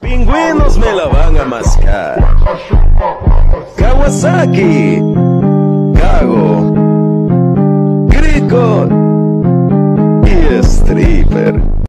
Pingüinos me la van a mascar. Kawasaki. Cago. Crico. Y stripper.